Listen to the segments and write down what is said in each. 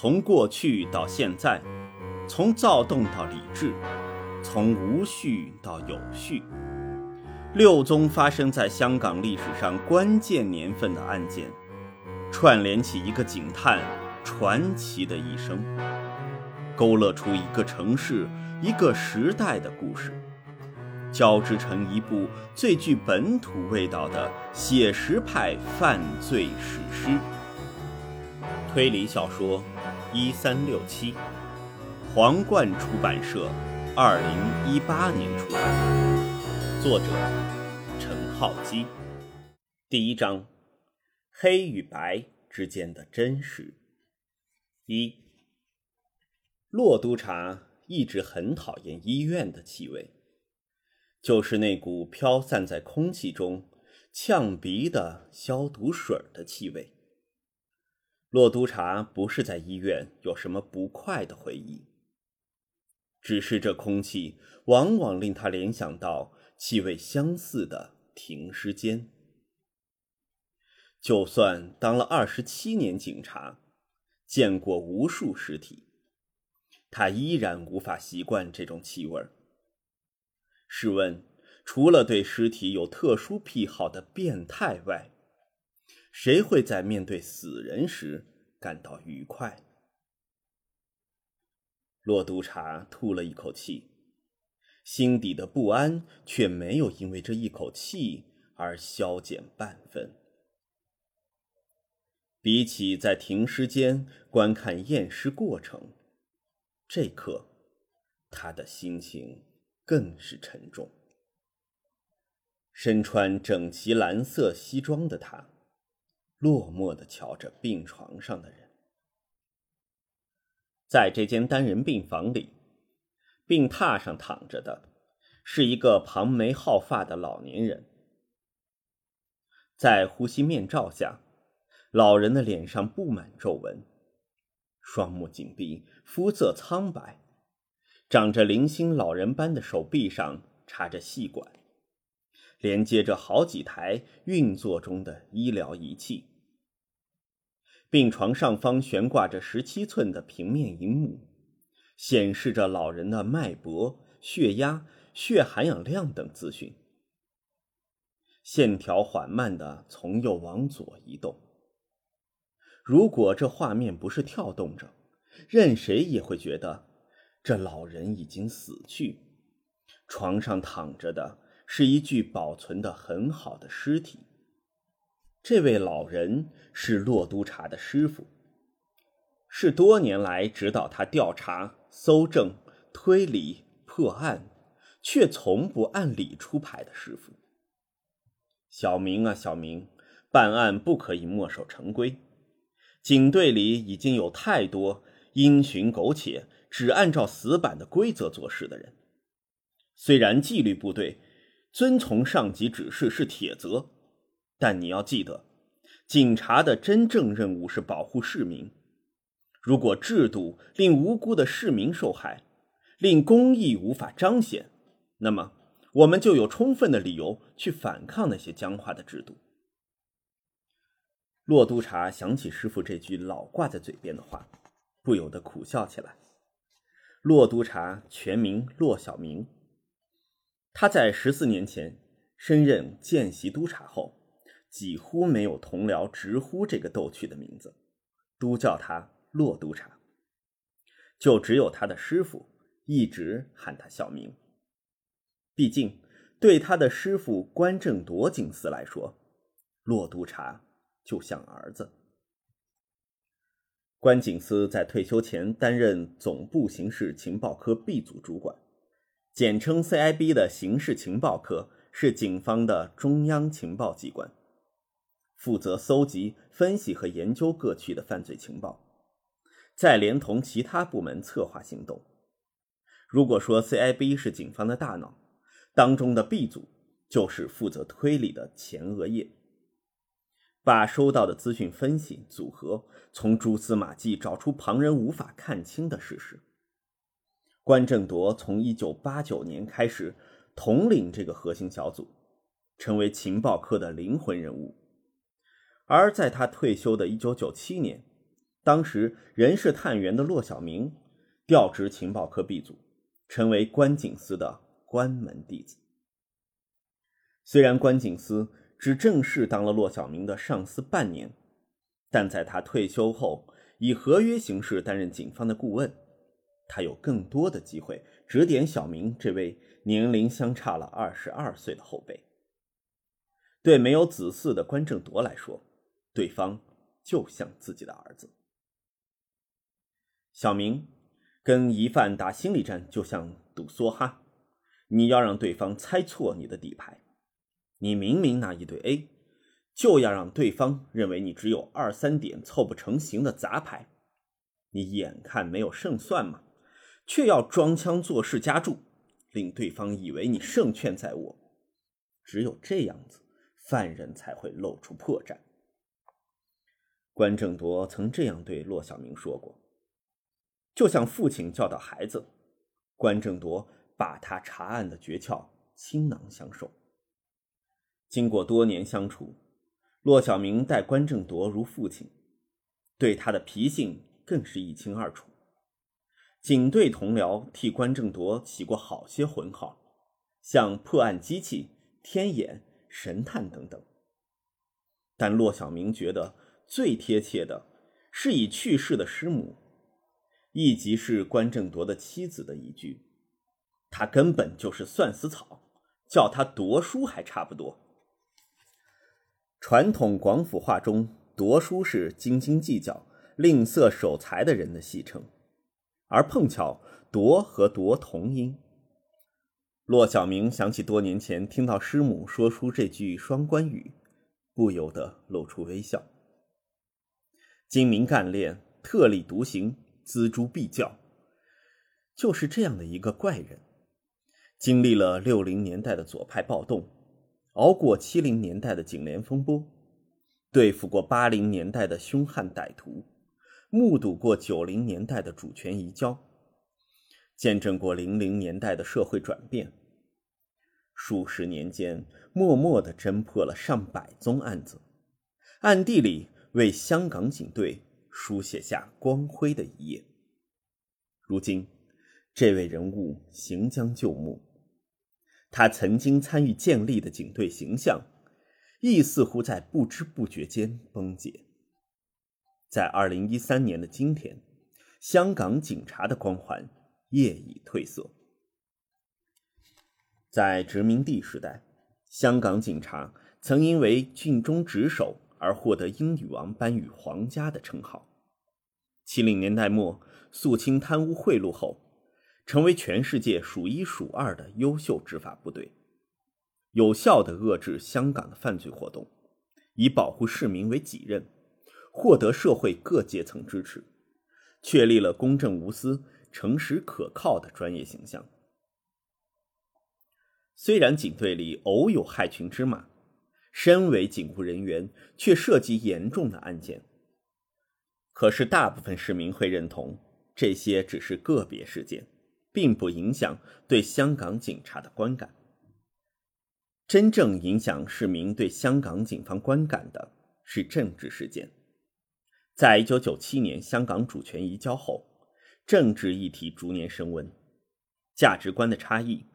从过去到现在，从躁动到理智，从无序到有序。六宗发生在香港历史上关键年份的案件，串联起一个警探传奇的一生，勾勒出一个城市、一个时代的故事，交织成一部最具本土味道的写实派犯罪史诗。推理小说，一三六七，皇冠出版社，二零一八年出版，作者陈浩基。第一章：黑与白之间的真实。一，骆督察一直很讨厌医院的气味，就是那股飘散在空气中、呛鼻的消毒水的气味。洛督察不是在医院有什么不快的回忆，只是这空气往往令他联想到气味相似的停尸间。就算当了二十七年警察，见过无数尸体，他依然无法习惯这种气味。试问，除了对尸体有特殊癖好的变态外，谁会在面对死人时感到愉快？骆督察吐了一口气，心底的不安却没有因为这一口气而消减半分。比起在停尸间观看验尸过程，这刻他的心情更是沉重。身穿整齐蓝色西装的他。落寞地瞧着病床上的人，在这间单人病房里，病榻上躺着的是一个庞眉皓发的老年人。在呼吸面罩下，老人的脸上布满皱纹，双目紧闭，肤色苍白，长着零星老人般的手臂上插着细管。连接着好几台运作中的医疗仪器。病床上方悬挂着十七寸的平面荧幕，显示着老人的脉搏、血压、血含氧量等资讯。线条缓慢地从右往左移动。如果这画面不是跳动着，任谁也会觉得这老人已经死去。床上躺着的。是一具保存的很好的尸体。这位老人是骆督察的师傅，是多年来指导他调查、搜证、推理、破案，却从不按理出牌的师傅。小明啊，小明，办案不可以墨守成规。警队里已经有太多因循苟且、只按照死板的规则做事的人。虽然纪律部队。遵从上级指示是铁则，但你要记得，警察的真正任务是保护市民。如果制度令无辜的市民受害，令公义无法彰显，那么我们就有充分的理由去反抗那些僵化的制度。骆督察想起师傅这句老挂在嘴边的话，不由得苦笑起来。骆督察全名骆小明。他在十四年前升任见习督察后，几乎没有同僚直呼这个逗趣的名字，都叫他骆督察。就只有他的师傅一直喊他小名。毕竟，对他的师傅关正铎警司来说，骆督察就像儿子。关警司在退休前担任总部刑事情报科 B 组主管。简称 CIB 的刑事情报科是警方的中央情报机关，负责搜集、分析和研究各区的犯罪情报，再连同其他部门策划行动。如果说 CIB 是警方的大脑，当中的 B 组就是负责推理的前额叶，把收到的资讯分析、组合，从蛛丝马迹找出旁人无法看清的事实。关正铎从1989年开始统领这个核心小组，成为情报科的灵魂人物。而在他退休的1997年，当时仍是探员的骆小明，调职情报科 B 组，成为关警司的关门弟子。虽然关警司只正式当了骆小明的上司半年，但在他退休后，以合约形式担任警方的顾问，他有更多的机会指点小明这位年龄相差了二十二岁的后辈。对没有子嗣的关正铎来说，对方就像自己的儿子。小明跟疑犯打心理战，就像赌梭哈，你要让对方猜错你的底牌。你明明拿一对 A，就要让对方认为你只有二三点凑不成型的杂牌。你眼看没有胜算嘛，却要装腔作势加注，令对方以为你胜券在握。只有这样子，犯人才会露出破绽。关正铎曾这样对骆小明说过：“就像父亲教导孩子，关正铎把他查案的诀窍倾囊相授。”经过多年相处，骆小明待关正铎如父亲，对他的脾性更是一清二楚。警队同僚替关正铎起过好些浑号，像破案机器、天眼、神探等等。但骆小明觉得最贴切的是以去世的师母，亦即是关正铎的妻子的一句：“他根本就是算死草，叫他夺书还差不多。”传统广府话中，夺书是斤斤计较、吝啬守财的人的戏称，而碰巧夺和夺同音。骆小明想起多年前听到师母说出这句双关语，不由得露出微笑。精明干练、特立独行、锱铢必较，就是这样的一个怪人，经历了六零年代的左派暴动。熬过七零年代的警联风波，对付过八零年代的凶悍歹徒，目睹过九零年代的主权移交，见证过零零年代的社会转变。数十年间，默默地侦破了上百宗案子，暗地里为香港警队书写下光辉的一页。如今，这位人物行将就木。他曾经参与建立的警队形象，亦似乎在不知不觉间崩解。在二零一三年的今天，香港警察的光环业已褪色。在殖民地时代，香港警察曾因为尽忠职守而获得“英女王”颁予皇家的称号。七零年代末，肃清贪污贿赂后。成为全世界数一数二的优秀执法部队，有效地遏制香港的犯罪活动，以保护市民为己任，获得社会各阶层支持，确立了公正无私、诚实可靠的专业形象。虽然警队里偶有害群之马，身为警务人员却涉及严重的案件，可是大部分市民会认同这些只是个别事件。并不影响对香港警察的观感。真正影响市民对香港警方观感的是政治事件。在一九九七年香港主权移交后，政治议题逐年升温，价值观的差异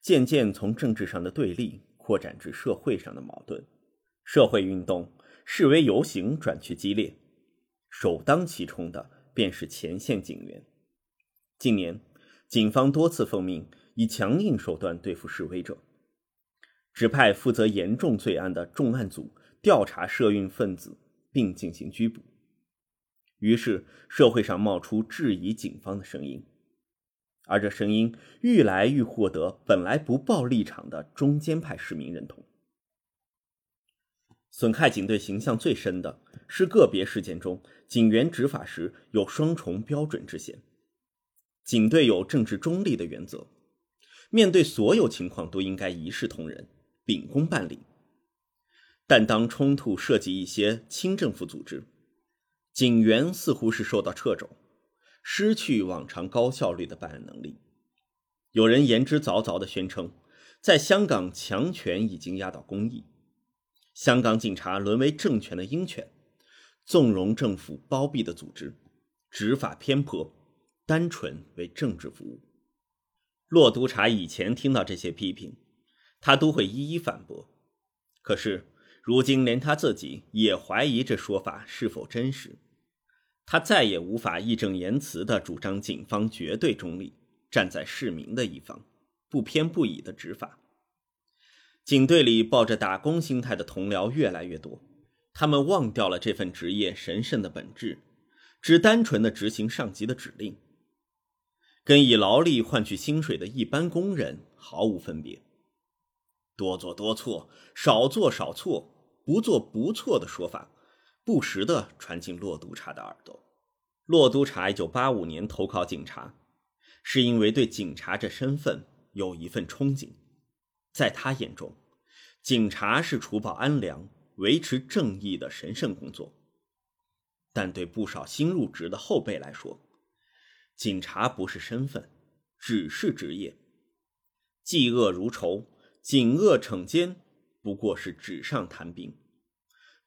渐渐从政治上的对立扩展至社会上的矛盾，社会运动、示威游行转趋激烈，首当其冲的便是前线警员。近年。警方多次奉命以强硬手段对付示威者，指派负责严重罪案的重案组调查涉运分子，并进行拘捕。于是，社会上冒出质疑警方的声音，而这声音愈来愈获得本来不抱立场的中间派市民认同。损害警队形象最深的是个别事件中，警员执法时有双重标准之嫌。警队有政治中立的原则，面对所有情况都应该一视同仁、秉公办理。但当冲突涉及一些清政府组织，警员似乎是受到掣肘，失去往常高效率的办案能力。有人言之凿凿地宣称，在香港强权已经压倒公义，香港警察沦为政权的鹰犬，纵容政府包庇的组织，执法偏颇，单纯为政治服务。骆督察以前听到这些批评，他都会一一反驳。可是如今连他自己也怀疑这说法是否真实，他再也无法义正言辞地主张警方绝对中立，站在市民的一方，不偏不倚地执法。警队里抱着打工心态的同僚越来越多，他们忘掉了这份职业神圣的本质，只单纯地执行上级的指令，跟以劳力换取薪水的一般工人毫无分别。多做多错，少做少错，不做不错的说法，不时地传进骆督察的耳朵。骆督察一九八五年投靠警察，是因为对警察这身份有一份憧憬。在他眼中，警察是除暴安良、维持正义的神圣工作。但对不少新入职的后辈来说，警察不是身份，只是职业。嫉恶如仇、警恶惩奸，不过是纸上谈兵。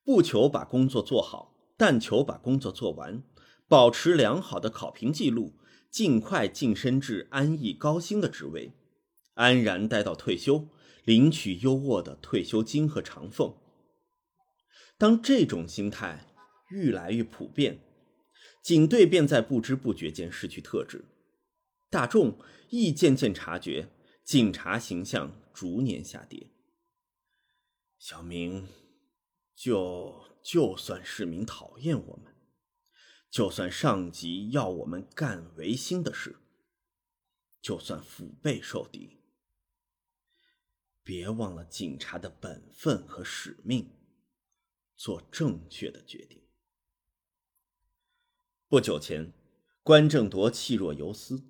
不求把工作做好，但求把工作做完，保持良好的考评记录，尽快晋升至安逸高薪的职位，安然待到退休。领取优渥的退休金和长俸。当这种心态愈来愈普遍，警队便在不知不觉间失去特质，大众亦渐渐察觉警察形象逐年下跌。小明，就就算市民讨厌我们，就算上级要我们干违心的事，就算腹背受敌。别忘了警察的本分和使命，做正确的决定。不久前，关正铎气若游丝，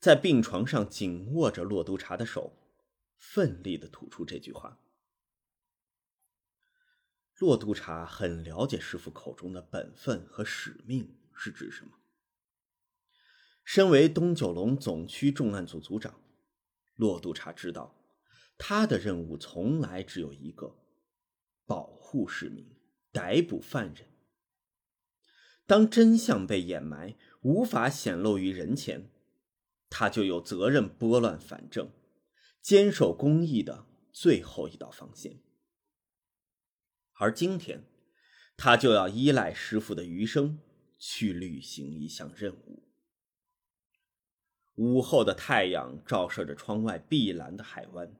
在病床上紧握着骆督察的手，奋力的吐出这句话。骆督察很了解师傅口中的本分和使命是指什么。身为东九龙总区重案组组长，骆督察知道。他的任务从来只有一个：保护市民，逮捕犯人。当真相被掩埋，无法显露于人前，他就有责任拨乱反正，坚守公义的最后一道防线。而今天，他就要依赖师傅的余生去履行一项任务。午后的太阳照射着窗外碧蓝的海湾。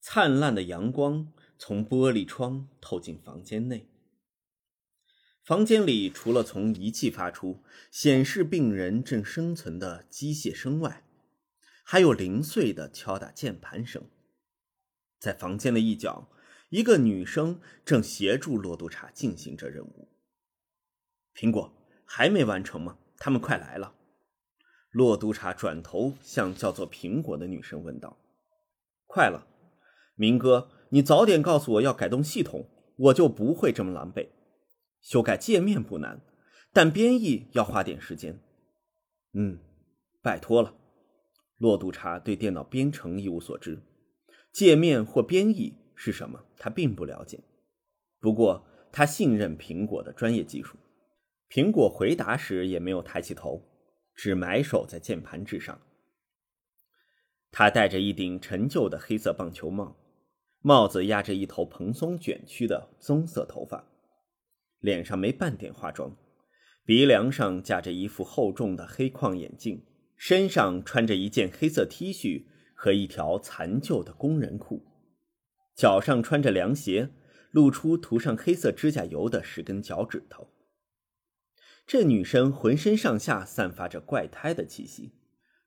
灿烂的阳光从玻璃窗透进房间内。房间里除了从仪器发出显示病人正生存的机械声外，还有零碎的敲打键盘声。在房间的一角，一个女生正协助骆督察进行着任务。苹果还没完成吗？他们快来了。骆督察转头向叫做苹果的女生问道：“快了。”明哥，你早点告诉我要改动系统，我就不会这么狼狈。修改界面不难，但编译要花点时间。嗯，拜托了。骆督察对电脑编程一无所知，界面或编译是什么，他并不了解。不过他信任苹果的专业技术。苹果回答时也没有抬起头，只埋首在键盘之上。他戴着一顶陈旧的黑色棒球帽。帽子压着一头蓬松卷曲的棕色头发，脸上没半点化妆，鼻梁上架着一副厚重的黑框眼镜，身上穿着一件黑色 T 恤和一条残旧的工人裤，脚上穿着凉鞋，露出涂上黑色指甲油的十根脚趾头。这女生浑身上下散发着怪胎的气息，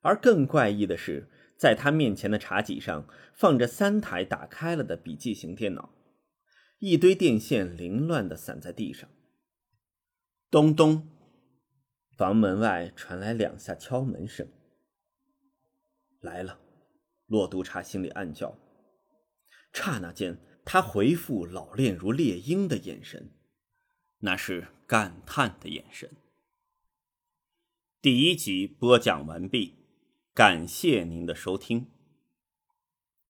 而更怪异的是。在她面前的茶几上放着三台打开了的笔记型电脑，一堆电线凌乱的散在地上。咚咚，房门外传来两下敲门声。来了，骆督察心里暗叫。刹那间，他回复老练如猎鹰的眼神，那是感叹的眼神。第一集播讲完毕。感谢您的收听。